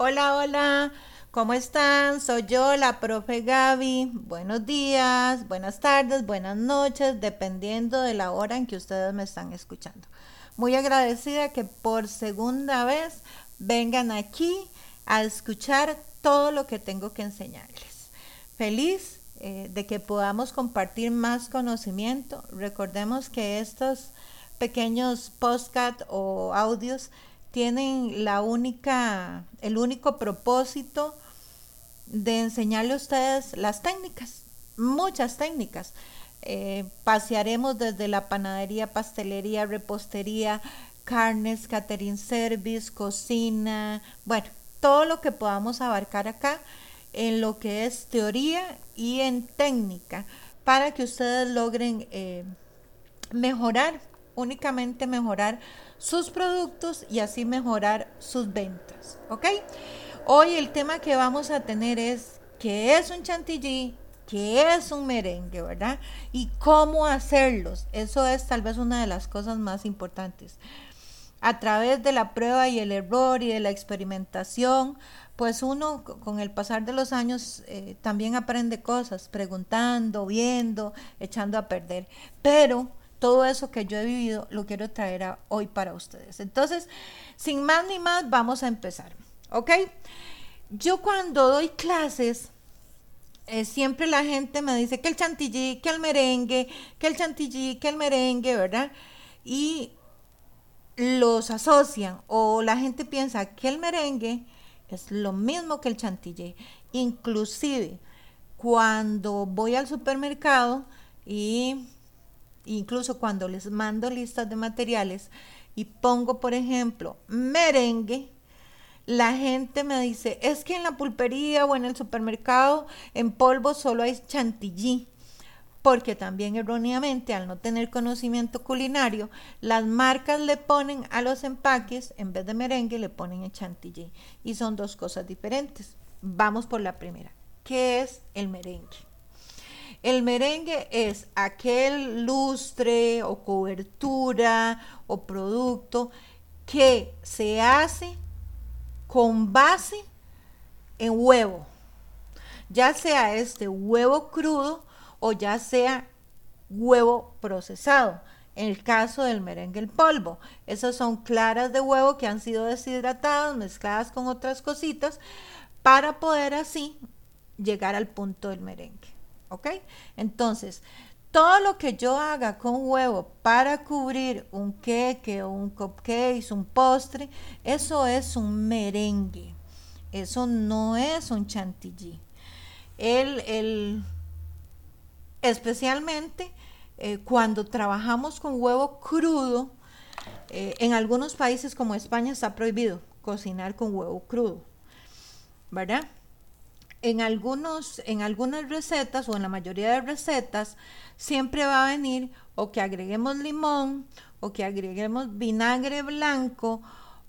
Hola, hola, ¿cómo están? Soy yo, la profe Gaby. Buenos días, buenas tardes, buenas noches, dependiendo de la hora en que ustedes me están escuchando. Muy agradecida que por segunda vez vengan aquí a escuchar todo lo que tengo que enseñarles. Feliz eh, de que podamos compartir más conocimiento. Recordemos que estos pequeños podcast o audios tienen la única, el único propósito de enseñarle a ustedes las técnicas, muchas técnicas. Eh, pasearemos desde la panadería, pastelería, repostería, carnes, catering service, cocina, bueno, todo lo que podamos abarcar acá en lo que es teoría y en técnica para que ustedes logren eh, mejorar, únicamente mejorar sus productos y así mejorar sus ventas. ¿Ok? Hoy el tema que vamos a tener es qué es un chantilly, qué es un merengue, ¿verdad? Y cómo hacerlos. Eso es tal vez una de las cosas más importantes. A través de la prueba y el error y de la experimentación, pues uno con el pasar de los años eh, también aprende cosas, preguntando, viendo, echando a perder. Pero todo eso que yo he vivido lo quiero traer hoy para ustedes. Entonces, sin más ni más, vamos a empezar. ¿Ok? Yo cuando doy clases, eh, siempre la gente me dice que el chantilly, que el merengue, que el chantilly, que el merengue, ¿verdad? Y los asocian o la gente piensa que el merengue es lo mismo que el chantilly. Inclusive, cuando voy al supermercado y incluso cuando les mando listas de materiales y pongo, por ejemplo, merengue, la gente me dice, es que en la pulpería o en el supermercado en polvo solo hay chantilly. Porque también erróneamente, al no tener conocimiento culinario, las marcas le ponen a los empaques, en vez de merengue, le ponen el chantilly. Y son dos cosas diferentes. Vamos por la primera. ¿Qué es el merengue? El merengue es aquel lustre o cobertura o producto que se hace con base en huevo, ya sea este huevo crudo o ya sea huevo procesado. En el caso del merengue el polvo, esas son claras de huevo que han sido deshidratadas, mezcladas con otras cositas, para poder así llegar al punto del merengue. ¿Ok? Entonces, todo lo que yo haga con huevo para cubrir un queque, un cupcake, un postre, eso es un merengue. Eso no es un chantilly. El, especialmente eh, cuando trabajamos con huevo crudo, eh, en algunos países como España está prohibido cocinar con huevo crudo, ¿verdad? En, algunos, en algunas recetas o en la mayoría de recetas siempre va a venir o que agreguemos limón o que agreguemos vinagre blanco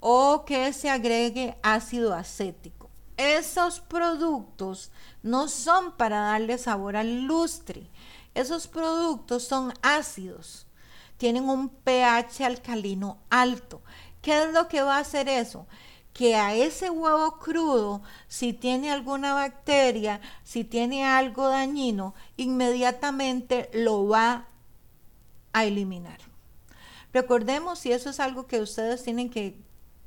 o que se agregue ácido acético. Esos productos no son para darle sabor al lustre. Esos productos son ácidos. Tienen un pH alcalino alto. ¿Qué es lo que va a hacer eso? Que a ese huevo crudo, si tiene alguna bacteria, si tiene algo dañino, inmediatamente lo va a eliminar. Recordemos, y eso es algo que ustedes tienen que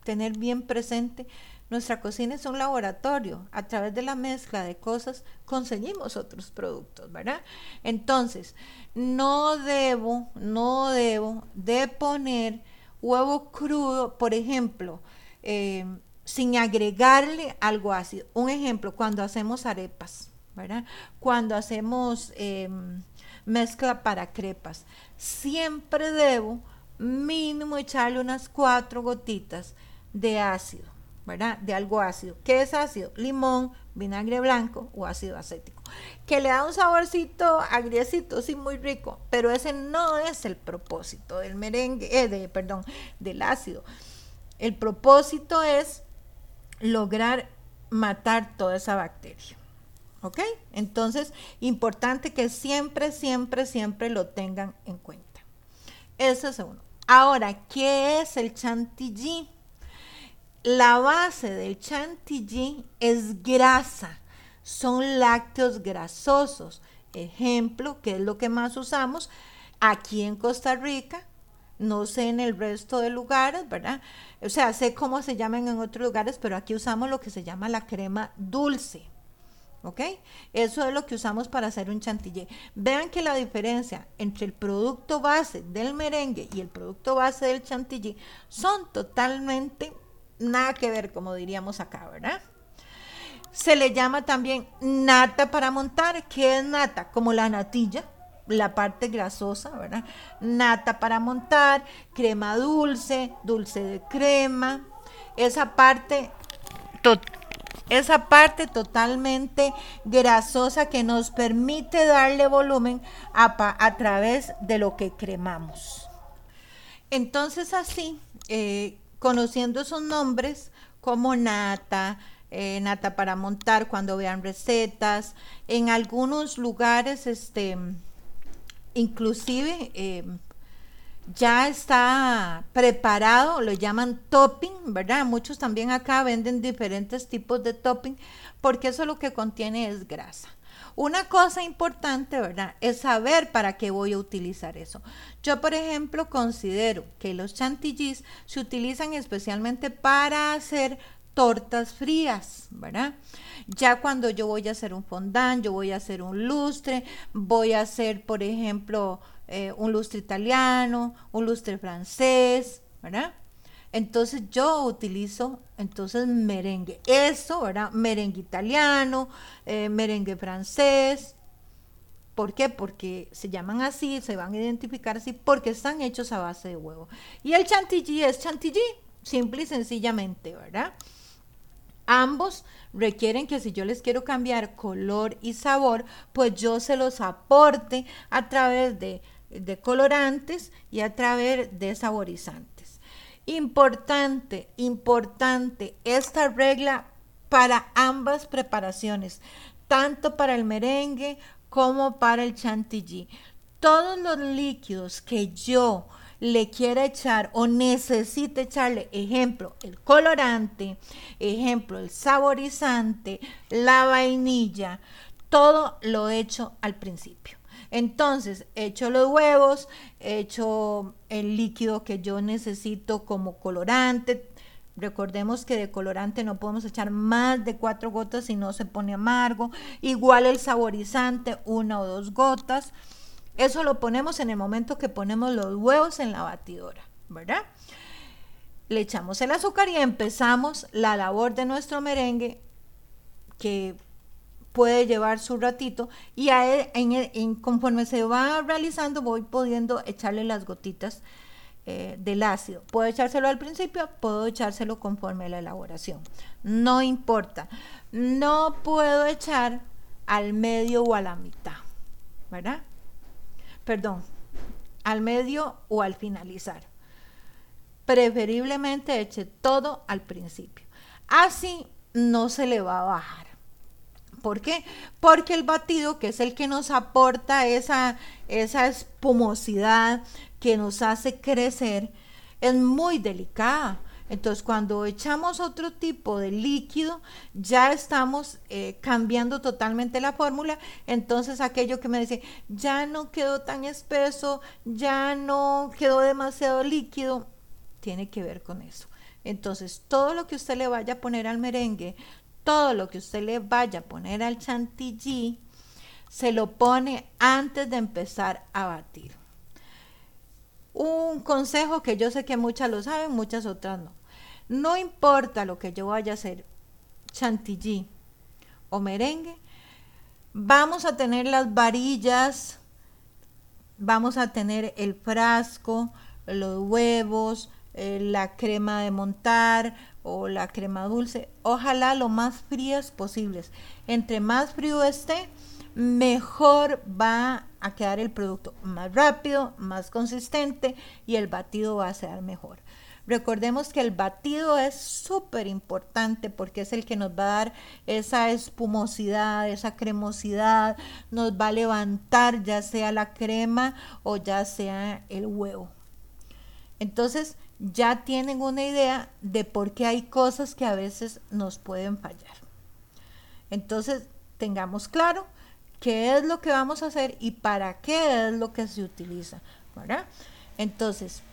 tener bien presente, nuestra cocina es un laboratorio. A través de la mezcla de cosas conseguimos otros productos, ¿verdad? Entonces, no debo, no debo de poner huevo crudo, por ejemplo, eh, sin agregarle algo ácido. Un ejemplo, cuando hacemos arepas, ¿verdad? Cuando hacemos em, mezcla para crepas, siempre debo mínimo echarle unas cuatro gotitas de ácido, ¿verdad? De algo ácido. ¿Qué es ácido? Limón, vinagre blanco o ácido acético. Que le da un saborcito agriecito, sí, muy rico, pero ese no es el propósito del merengue, eh, de, perdón, del ácido. El propósito es lograr matar toda esa bacteria. ¿Ok? Entonces, importante que siempre, siempre, siempre lo tengan en cuenta. Eso es uno. Ahora, ¿qué es el chantilly? la base del chantilly es grasa, son lácteos grasosos. Ejemplo, que es lo que más usamos aquí en Costa Rica, no sé en el resto de lugares, ¿verdad? O sea, sé cómo se llaman en otros lugares, pero aquí usamos lo que se llama la crema dulce. ¿Ok? Eso es lo que usamos para hacer un chantilly. Vean que la diferencia entre el producto base del merengue y el producto base del chantilly son totalmente nada que ver, como diríamos acá, ¿verdad? Se le llama también nata para montar. ¿Qué es nata? Como la natilla, la parte grasosa, ¿verdad? Nata para montar, crema dulce, dulce de crema. Esa parte, esa parte totalmente grasosa que nos permite darle volumen a, a través de lo que cremamos. Entonces así, eh, conociendo esos nombres como nata, eh, nata para montar cuando vean recetas, en algunos lugares, este, inclusive eh, ya está preparado, lo llaman topping, ¿verdad? Muchos también acá venden diferentes tipos de topping porque eso lo que contiene es grasa. Una cosa importante, ¿verdad? Es saber para qué voy a utilizar eso. Yo, por ejemplo, considero que los chantillis se utilizan especialmente para hacer tortas frías, ¿verdad? Ya cuando yo voy a hacer un fondant, yo voy a hacer un lustre, voy a hacer, por ejemplo, eh, un lustre italiano, un lustre francés, ¿verdad? Entonces yo utilizo entonces merengue. Eso, ¿verdad? Merengue italiano, eh, merengue francés. ¿Por qué? Porque se llaman así, se van a identificar así, porque están hechos a base de huevo. Y el chantilly es chantilly, simple y sencillamente, ¿verdad? Ambos requieren que si yo les quiero cambiar color y sabor, pues yo se los aporte a través de, colorantes y a través de saborizantes. Importante, importante esta regla para ambas preparaciones, tanto para el merengue como para el chantilly. Todos los líquidos que yo le quiera echar o necesite echarle, ejemplo, el colorante, ejemplo, el saborizante, la vainilla, todo lo echo al principio. Entonces, echo los huevos, echo el líquido que yo necesito como colorante. Recordemos que de colorante no podemos echar más de cuatro gotas si no se pone amargo. Igual el saborizante, una o dos gotas. Eso lo ponemos en el momento que ponemos los huevos en la batidora, ¿verdad? Le echamos el azúcar y empezamos la labor de nuestro merengue que puede llevar su ratito y en, conforme se va realizando voy pudiendo echarle las gotitas eh, del ácido. Puedo echárselo al principio, puedo echárselo conforme a la elaboración. No importa. No puedo echar al medio o a la mitad, ¿verdad? Perdón, al medio o al finalizar. Preferiblemente eche todo al principio. Así no se le va a bajar. ¿Por qué? Porque el batido, que es el que nos aporta esa, esa espumosidad que nos hace crecer, es muy delicada. Entonces, cuando echamos otro tipo de líquido, ya estamos eh, cambiando totalmente la fórmula. Entonces, aquello que me dice, ya no quedó tan espeso, ya no quedó demasiado líquido, tiene que ver con eso. Entonces, todo lo que usted le vaya a poner al merengue, todo lo que usted le vaya a poner al chantilly, se lo pone antes de empezar a batir. Un consejo que yo sé que muchas lo saben, muchas otras no. No importa lo que yo vaya a hacer, chantilly o merengue, vamos a tener las varillas, vamos a tener el frasco, los huevos, eh, la crema de montar o la crema dulce, ojalá lo más frías posibles. Entre más frío esté, mejor va a quedar el producto más rápido, más consistente y el batido va a ser mejor. Recordemos que el batido es súper importante porque es el que nos va a dar esa espumosidad, esa cremosidad, nos va a levantar ya sea la crema o ya sea el huevo. Entonces, ya tienen una idea de por qué hay cosas que a veces nos pueden fallar. Entonces, tengamos claro qué es lo que vamos a hacer y para qué es lo que se utiliza, ¿verdad? Entonces,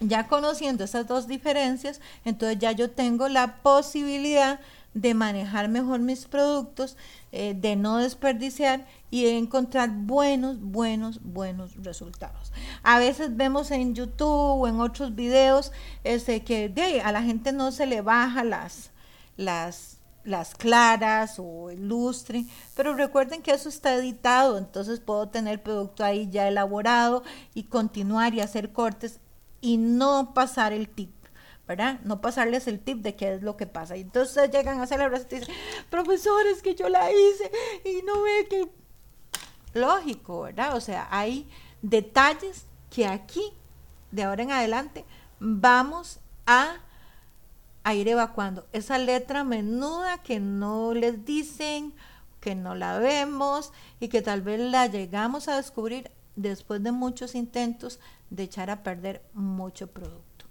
ya conociendo esas dos diferencias, entonces ya yo tengo la posibilidad de manejar mejor mis productos, eh, de no desperdiciar y de encontrar buenos, buenos, buenos resultados. A veces vemos en YouTube o en otros videos este, que a la gente no se le baja las, las, las claras o el lustre, pero recuerden que eso está editado, entonces puedo tener producto ahí ya elaborado y continuar y hacer cortes y no pasar el tip. ¿verdad? No pasarles el tip de qué es lo que pasa. Y entonces llegan a celebrar y dicen, profesores, que yo la hice y no ve que... Lógico, ¿verdad? O sea, hay detalles que aquí, de ahora en adelante, vamos a, a ir evacuando. Esa letra menuda que no les dicen, que no la vemos y que tal vez la llegamos a descubrir después de muchos intentos de echar a perder mucho producto.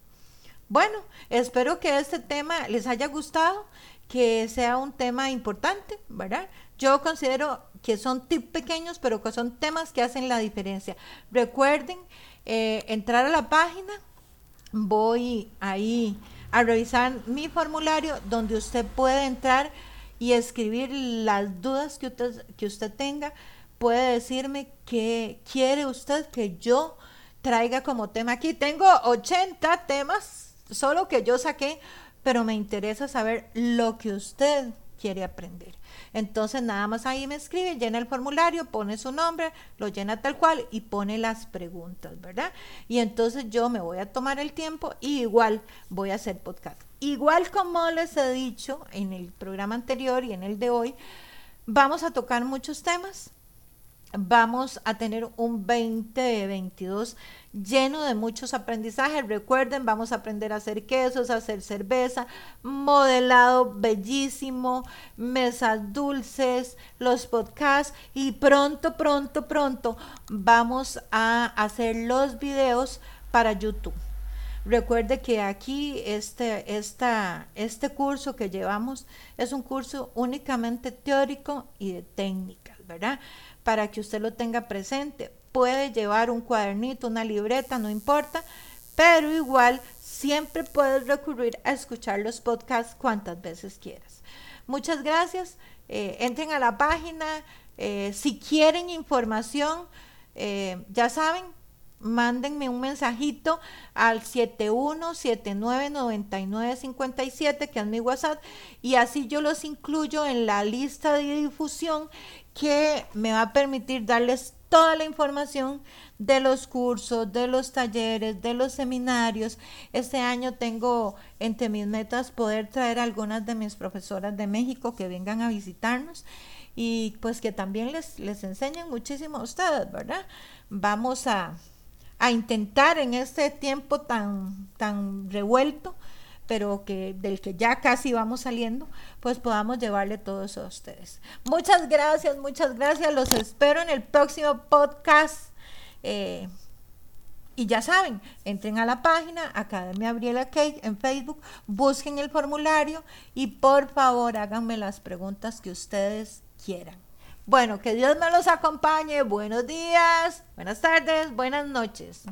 Bueno, espero que este tema les haya gustado, que sea un tema importante, ¿verdad? Yo considero que son tips pequeños, pero que son temas que hacen la diferencia. Recuerden eh, entrar a la página, voy ahí a revisar mi formulario donde usted puede entrar y escribir las dudas que usted, que usted tenga. Puede decirme qué quiere usted que yo traiga como tema aquí. Tengo 80 temas, solo que yo saqué, pero me interesa saber lo que usted quiere aprender. Entonces nada más ahí me escribe, llena el formulario, pone su nombre, lo llena tal cual y pone las preguntas, ¿verdad? Y entonces yo me voy a tomar el tiempo y igual voy a hacer podcast. Igual como les he dicho en el programa anterior y en el de hoy, vamos a tocar muchos temas vamos a tener un 2022 lleno de muchos aprendizajes. Recuerden, vamos a aprender a hacer quesos, a hacer cerveza, modelado bellísimo, mesas dulces, los podcasts y pronto, pronto, pronto vamos a hacer los videos para YouTube. Recuerde que aquí este, esta, este curso que llevamos es un curso únicamente teórico y de técnicas, ¿verdad? Para que usted lo tenga presente. Puede llevar un cuadernito, una libreta, no importa, pero igual siempre puedes recurrir a escuchar los podcasts cuantas veces quieras. Muchas gracias. Eh, entren a la página. Eh, si quieren información, eh, ya saben, mándenme un mensajito al 71799957, que es mi WhatsApp, y así yo los incluyo en la lista de difusión que me va a permitir darles toda la información de los cursos, de los talleres, de los seminarios. Este año tengo entre mis metas poder traer algunas de mis profesoras de México que vengan a visitarnos y pues que también les, les enseñen muchísimo a ustedes, ¿verdad? Vamos a, a intentar en este tiempo tan, tan revuelto pero que del que ya casi vamos saliendo, pues podamos llevarle todo eso a ustedes. Muchas gracias, muchas gracias. Los espero en el próximo podcast. Eh, y ya saben, entren a la página Academia Gabriela Cake en Facebook, busquen el formulario y por favor háganme las preguntas que ustedes quieran. Bueno, que Dios me los acompañe. Buenos días, buenas tardes, buenas noches.